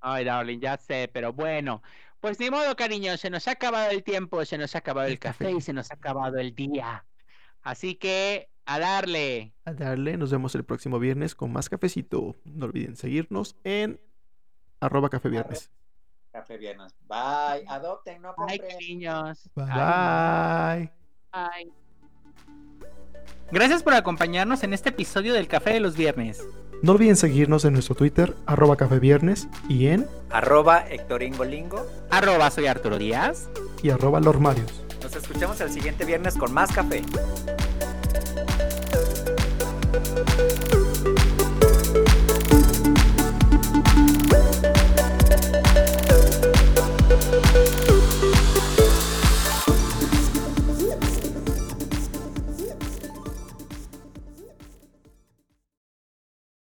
Ay, darling, ya sé, pero bueno, pues ni modo, cariño, se nos ha acabado el tiempo, se nos ha acabado el El café. café y se nos ha acabado el día. Así que a darle. A darle, nos vemos el próximo viernes con más cafecito. No olviden seguirnos en arroba café viernes. Café Viernes. Bye. Adopten, no compren. cariños. Bye Ay, bye. Bye. Gracias por acompañarnos en este episodio del Café de los Viernes. No olviden seguirnos en nuestro Twitter, arroba café viernes, y en Arroba Hectoringolingo. Arroba soy Arturo Díaz. y arroba lormarios. Nos escuchamos el siguiente viernes con más café.